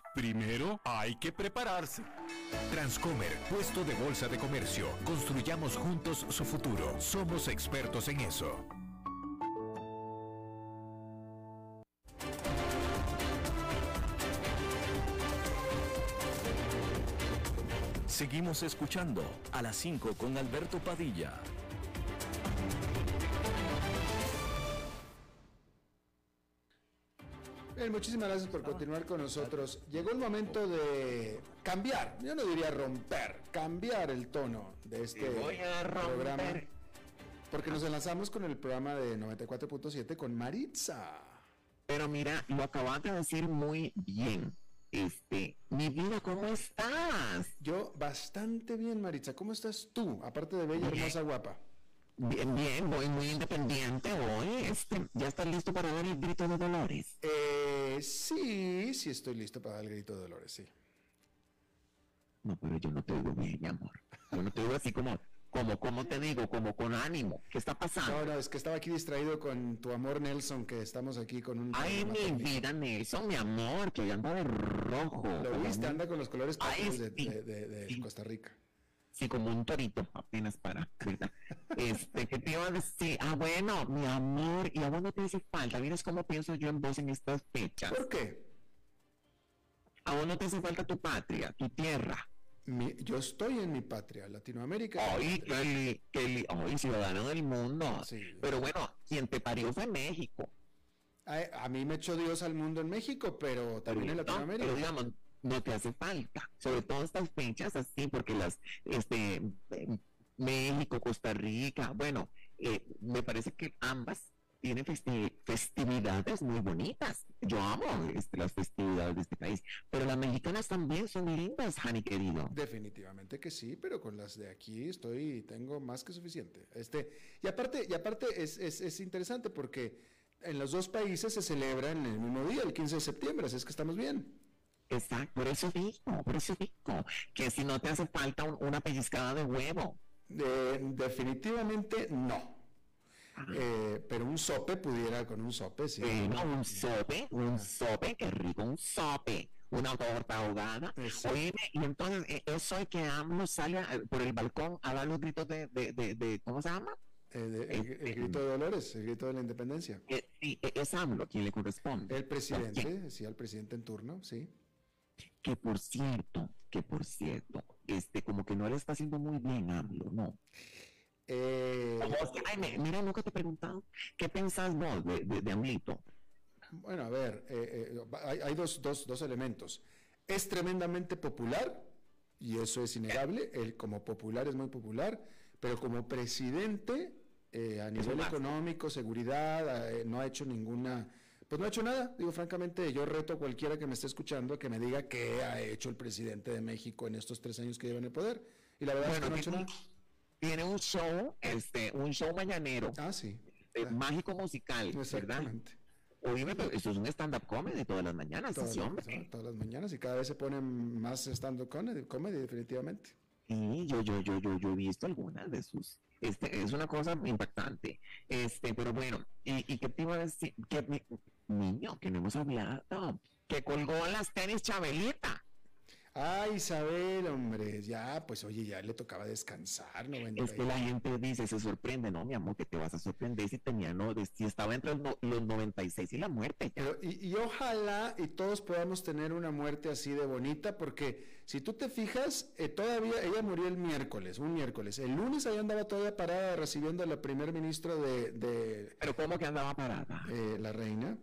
primero hay que prepararse. Transcomer, puesto de bolsa de comercio. Construyamos juntos su futuro. Somos expertos en eso. Seguimos escuchando a las 5 con Alberto Padilla. Muchísimas gracias por continuar con nosotros. Llegó el momento de cambiar, yo no diría romper, cambiar el tono de este programa. Porque nos enlazamos con el programa de 94.7 con Maritza. Pero mira, lo acabas de decir muy bien. Este, mi vida, ¿cómo estás? Yo bastante bien, Maritza. ¿Cómo estás tú? Aparte de bella, hermosa, guapa. Bien, bien, voy muy independiente hoy. Este, ¿Ya estás listo para dar el grito de Dolores? Eh, sí, sí estoy listo para dar el grito de Dolores, sí. No, pero yo no te digo bien, mi amor. Yo no te digo así como, como, como te digo, como con ánimo. ¿Qué está pasando? No, no, es que estaba aquí distraído con tu amor, Nelson, que estamos aquí con un... Ay, mi vida, Nelson, mi amor, que hoy anda de rojo. Lo viste, anda con los colores de, de, de, de Costa Rica. Sí, como un torito, apenas para, ¿verdad? Este, ¿qué te iba a decir? Ah, bueno, mi amor, y a vos no te hace falta. Miras cómo pienso yo en vos en estas fechas. ¿Por qué? A vos no te hace falta tu patria, tu tierra. Mi, yo estoy en mi patria, Latinoamérica. Ay, Kelly, Kelly, ay, ciudadano del mundo. Sí. Pero bueno, quien te parió fue México. A, a, mí me echó Dios al mundo en México, pero también en Latinoamérica. No, pero digamos, no te hace falta, sobre todo estas fechas así, porque las, este, México, Costa Rica, bueno, eh, me parece que ambas tienen festi festividades muy bonitas. Yo amo este, las festividades de este país, pero las mexicanas también son lindas, Hani querido. Definitivamente que sí, pero con las de aquí estoy, tengo más que suficiente. Este, y aparte, y aparte es, es, es interesante porque en los dos países se celebra en el mismo día, el 15 de septiembre, así es que estamos bien. Exacto, por eso digo, por eso digo, que si no te hace falta un, una pellizcada de huevo. De, definitivamente no. Eh, pero un sope pudiera con un sope, sí. Eh, no, un sope, un sope, qué rico, un sope, una torta ahogada. Oye, y entonces eh, eso es que AMLO sale por el balcón a dar los gritos de, de, de, de ¿cómo se llama? Eh, el, el, grito de Dolores, el grito de la independencia. sí, es AMLO quien le corresponde. El presidente, sí, al presidente en turno, sí. Que por cierto, que por cierto, este, como que no le está haciendo muy bien AMLO, ¿no? Eh, Ay, mira, nunca te he preguntado, ¿qué pensás vos de, de, de Amito? Bueno, a ver, eh, eh, hay, hay dos, dos, dos elementos. Es tremendamente popular, y eso es innegable. Él como popular es muy popular, pero como presidente, eh, a nivel económico, seguridad, eh, no ha hecho ninguna, pues no ha hecho nada. Digo, francamente, yo reto a cualquiera que me esté escuchando a que me diga qué ha hecho el presidente de México en estos tres años que lleva en el poder. Y la verdad es que no ha hecho tiene, nada. tiene un show, este, un show mañanero. Ah, sí. eh, mágico musical, ¿verdad? Exactamente. Oíme, pero eso es un stand-up comedy todas las mañanas, Todas, ese hombre. todas las mañanas y cada vez se ponen más stand-up comedy, comedy, definitivamente. Sí, yo, yo, yo, yo, yo he visto algunas de sus. Este, es una cosa impactante. Este, pero bueno, ¿y, y qué te iba a decir? Niño, que no hemos hablado. Que colgó las tenis Chabelita. Ay, Isabel, hombre, ya, pues oye, ya le tocaba descansar, no Es que la gente dice, se sorprende, no, mi amor, que te vas a sorprender si tenía, no, si estaba entre los, no- los 96 y la muerte. ya. Pero, y, y ojalá y todos podamos tener una muerte así de bonita, porque si tú te fijas, eh, todavía ella murió el miércoles, un miércoles. El lunes ahí andaba todavía parada recibiendo a la primer ministra de, de, Pero ¿cómo que andaba parada? eh, la reina.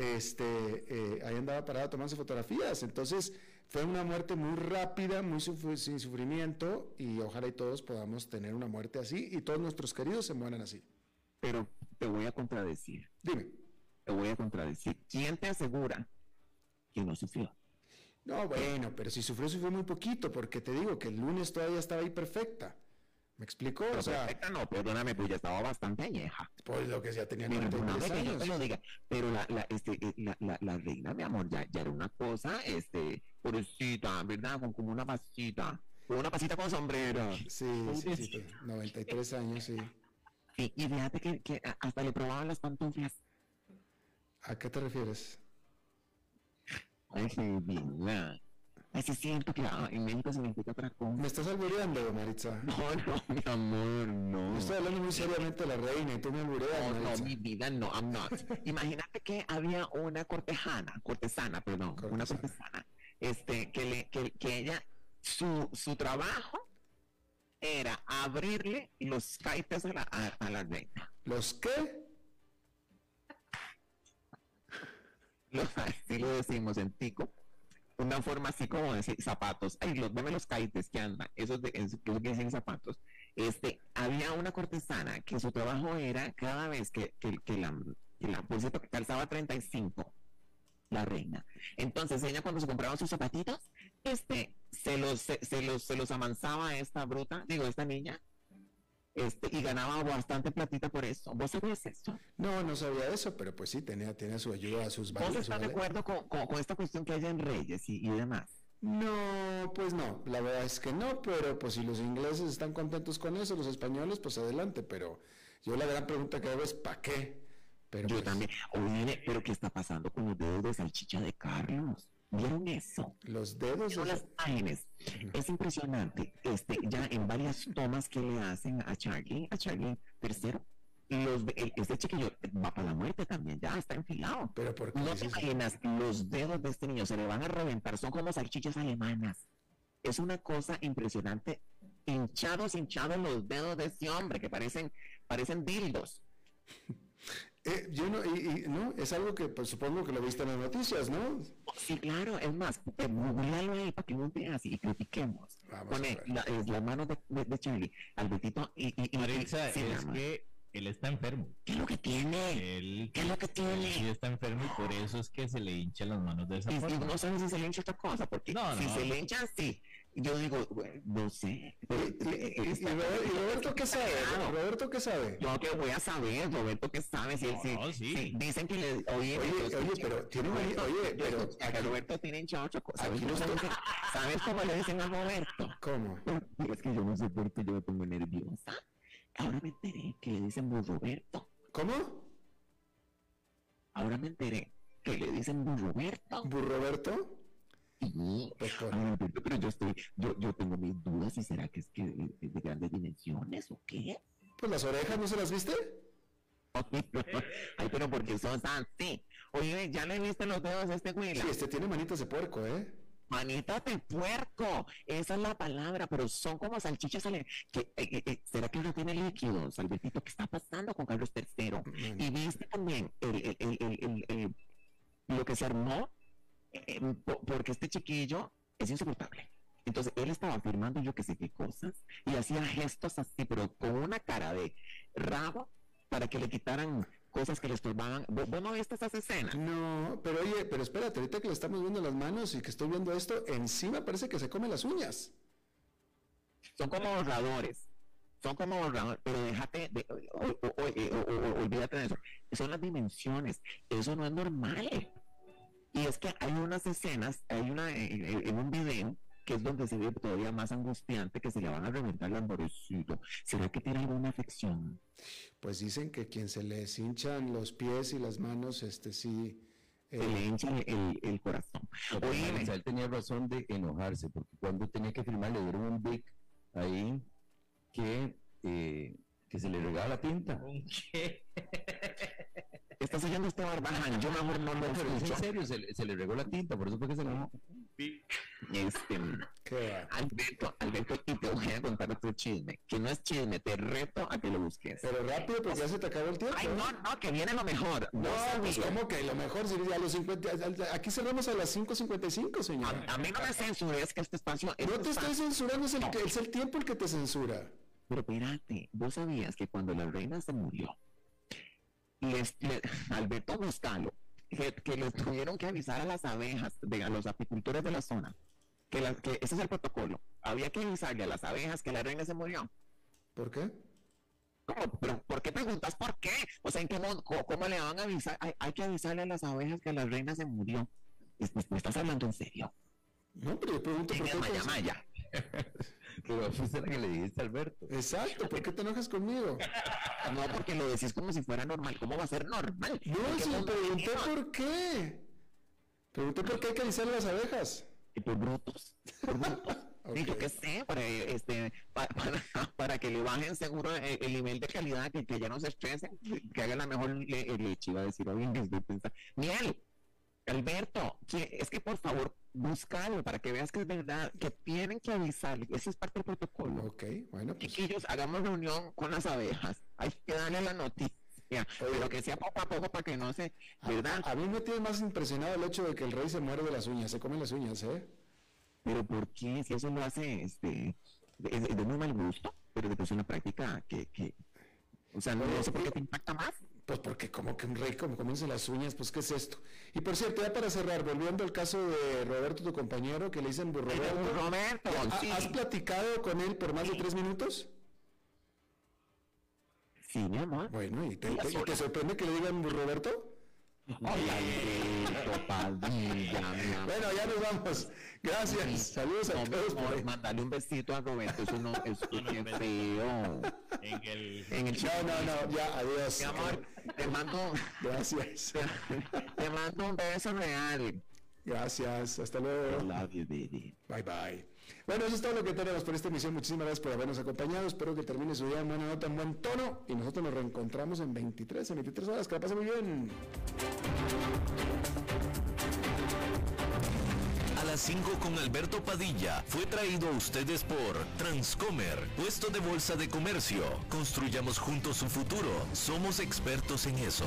Este, eh, ahí andaba parada tomándose fotografías. Entonces, fue una muerte muy rápida, muy sin sufrimiento, y ojalá y todos podamos tener una muerte así, y todos nuestros queridos se mueran así. Pero te voy a contradecir. Dime. Te voy a contradecir. ¿Quién te asegura que no sufrió? No, bueno, pero si sufrió, sufrió muy poquito, porque te digo que el lunes todavía estaba ahí perfecta. ¿Me explicó? Pero o sea, perfecta no, perdóname, pues ya estaba bastante añeja. pues lo que ya tenía 93 que yo te lo diga, pero la, la, este, eh, la, la, la reina, mi amor, ya, ya era una cosa, este, pobrecita, ¿verdad? Con como una pasita, con una pasita con sombrero. Sí, sí, sí, pues, 93 años, sí. Sí, y fíjate que, que hasta le probaban las pantuflas. ¿A qué te refieres? Ay, qué vida. Ay, sí, siento que ah, en México significa otra cosa. ¿Me estás albureando, Maritza? [laughs] No, no, mi amor, no. Yo estoy hablando muy seriamente de la reina y tú me albureas, No, no, mi vida, no, I'm not. [laughs] Imagínate que había una cortejana, cortesana, perdón, una cortesana, este, que, le, que, que ella, su, su trabajo era abrirle los caites a la, a, a la reina. ¿Los qué? Los, así lo decimos en tico. Una forma así como decir zapatos. Ay, los, deme los caites que andan. Eso que dicen zapatos. Este, había una cortesana que su trabajo era cada vez que, que, la, que la, por cierto, calzaba 35, la reina. Entonces ella cuando se compraba sus zapatitos, este, se los, se, se los, se los amansaba a esta bruta, digo, esta niña, este, y ganaba bastante platita por eso. ¿Vos sabías eso? No, no sabía eso, pero pues sí, tenía, tenía su ayuda, sus ¿Vos vales. estás de acuerdo con, con, con esta cuestión que hay en Reyes y, y demás? No, pues no, la verdad es que no, pero pues si los ingleses están contentos con eso, los españoles, pues adelante, pero yo la gran pregunta que hago es ¿para qué? Pero Yo pues, también. Oye, pero ¿qué está pasando con los dedos de salchicha de Carlos? ¿Vieron eso? Los dedos Son las imágenes. Es impresionante. Este, ya en varias tomas que le hacen a Charlie, a Charlie tercero, los de- este chiquillo va para la muerte también, ya está enfilado. Pero ¿por qué No te imaginas, los dedos de este niño se le van a reventar, son como salchichas alemanas. Es una cosa impresionante. Hinchados, hinchados los dedos de ese hombre que parecen, parecen dildos. Eh, yo no, y, y, no, es algo que pues supongo que lo viste en las noticias, ¿no? Sí, claro, es más, googlealo ahí para que no veas y critiquemos. Vamos Pone la, es la mano de, de, de Charlie, Albertito y, y, y, Maritza, sí, es que él está enfermo. ¿Qué es lo que tiene? Él, ¿Qué es lo que tiene? Sí está enfermo y por eso es que se le hinchan las manos de esa Y, no sabes si se le hincha otra cosa, porque No, si no. se le hincha así, yo digo, bueno, no sé. [laughs] pero- Y, y- y- Roberto qué sabe? Claro. Roberto qué sabe? Yo que voy a saber, Roberto, que sabe si él sí, No, sí. sí, Dicen que le. Oye, Oye, yo oye, pero tiene Roberto, oye, pero aquí- Roberto tiene hinchado otra cosa. ¿Sabes no dicen, ¿Sabes cómo le dicen a Roberto? ¿Cómo? Es que yo no sé por qué yo me pongo nerviosa. Ahora me enteré que le dicen Roberto. ¿Cómo? Ahora me enteré que le dicen Bur Roberto. Pues pero yo estoy, yo, yo tengo mis dudas y será que es que de, de grandes dimensiones o qué. Pues las orejas, ¿no se las viste? Ay, pero porque son así. Oye, ¿ya le viste los dedos a este güey? Sí, este tiene manitas de puerco, ¿eh? Manitas de puerco, esa es la palabra, pero son como salchichas. ale- eh, eh, eh, ¿Será que no tiene líquidos, Albertito? ¿Qué está pasando con Carlos III? Y viste también el, el- el- lo que se armó, eh, po- porque este chiquillo es insoportable. Entonces él estaba afirmando yo que sé qué cosas y hacía gestos así, pero con una cara de rabo para que le quitaran cosas que le estorbaban. ¿Vos, vos no viste esas escenas? No, pero oye, pero espérate, ahorita que le estamos viendo las manos y que estoy viendo esto, encima parece que se come las uñas. Son como borradores. Son como borradores, pero déjate, de, o- o- o- olvídate de eso. Son las dimensiones. Eso no es normal. Y es que hay unas escenas, hay una eh, eh, en un video que es donde se ve todavía más angustiante que se le van a reventar las borrecitos. ¿Será que tiene alguna afección? Pues dicen que quien se les hinchan los pies y las manos, este sí. Se le hincha el, el- corazón. Oye, él tenía razón de enojarse, porque cuando tenía que firmar le dieron un big ahí que, eh, que se le regala la tinta. Estás oyendo este barbaján, yo mejor no lo No, pero es en serio, se, le- se le regó la tinta, por eso fue que se enojó. Este, Alberto, Alberto, y te voy a contar otro chisme, que no es chisme, te reto a que lo busques. Pero rápido, porque ya se te acabó el tiempo. Ay, no, no, que viene lo mejor. No, Vos pues como que lo mejor sería a los 50. Aquí cerramos a las 5.55, señor. A, a mí no me censures que este espacio. este No te estoy censurando, es el, No. que- es el tiempo el que te censura. Pero espérate, vos sabías que cuando la reina se murió, les, le- Alberto Buscalo, que, que les tuvieron que avisar a las abejas, de, a los apicultores de la zona, que, la- que ese es el protocolo. Había que avisarle a las abejas que la reina se murió. ¿Por qué? ¿Cómo? ¿Pero ¿Por qué preguntas por qué? O sea, ¿en qué modo- cómo, le van a avisar? Hay, hay que avisarle a las abejas que la reina se murió. ¿Me, estás hablando en serio? No, pero yo pregunto por qué. Maya. [laughs] Pero fuiste la que le dijiste a Alberto. Exacto, ¿por qué te enojas conmigo? No, porque lo decís como si fuera normal. ¿Cómo va a ser normal? No, ¿En qué sí, mundo pregunté por qué. Pregunté por qué hay que avisarle a las abejas. Y por brutos. Por brutos. [laughs] Sí, yo qué sé, para, este, pa- [laughs] para, para que le bajen seguro el, el nivel de calidad, que, que ya no se estresen, que hagan la mejor le- eh, leche, iba a decir, oye, estoy pensando. Miel, Alberto, que- es que por favor, búscalo para que veas que es verdad, que tienen que avisarle, eso es parte del protocolo. Ok, bueno, pues. Chiquillos, hagamos reunión con las abejas, hay que darle la noticia, pero que sea poco a poco para que no se, ¿verdad? A mí me tiene más impresionado el hecho de que el rey se muere de las uñas, se come las uñas, ¿eh? Pero ¿por qué? Si eso lo hace, este, es, es de muy mal gusto, pero después una práctica que, que o sea, no, no sé por qué te impacta más. Pues porque como que un rey como comienza las uñas, pues ¿qué es esto? Y por cierto, ya para cerrar, volviendo al caso de Roberto, tu compañero, que le dicen Roberto. Roberto, ¿ha- sí. ¿Has platicado con él por más de tres minutos? Sí, mi amor. Bueno, ¿y te, sorprende que le digan Roberto? Padilla. Bueno, ya nos vamos. Gracias. Saludos a No, todos. por ahí. Mándale un besito a Roberto, eso no es [laughs] bien feo. En el... En el No, no, no, ya, adiós. Mi amor, te mando, [laughs] [laughs] Gracias. te mando un beso real. Gracias. Hasta luego. I love you, baby. Bye bye. Bueno, eso es todo lo que tenemos por esta emisión. Muchísimas gracias por habernos acompañado. Espero que termine su día en buena nota, en buen tono. Y nosotros nos reencontramos en 23, en 23 horas. Que la pasen muy bien. A las 5 con Alberto Padilla fue traído a ustedes por Transcomer, puesto de bolsa de comercio. Construyamos juntos su futuro. Somos expertos en eso.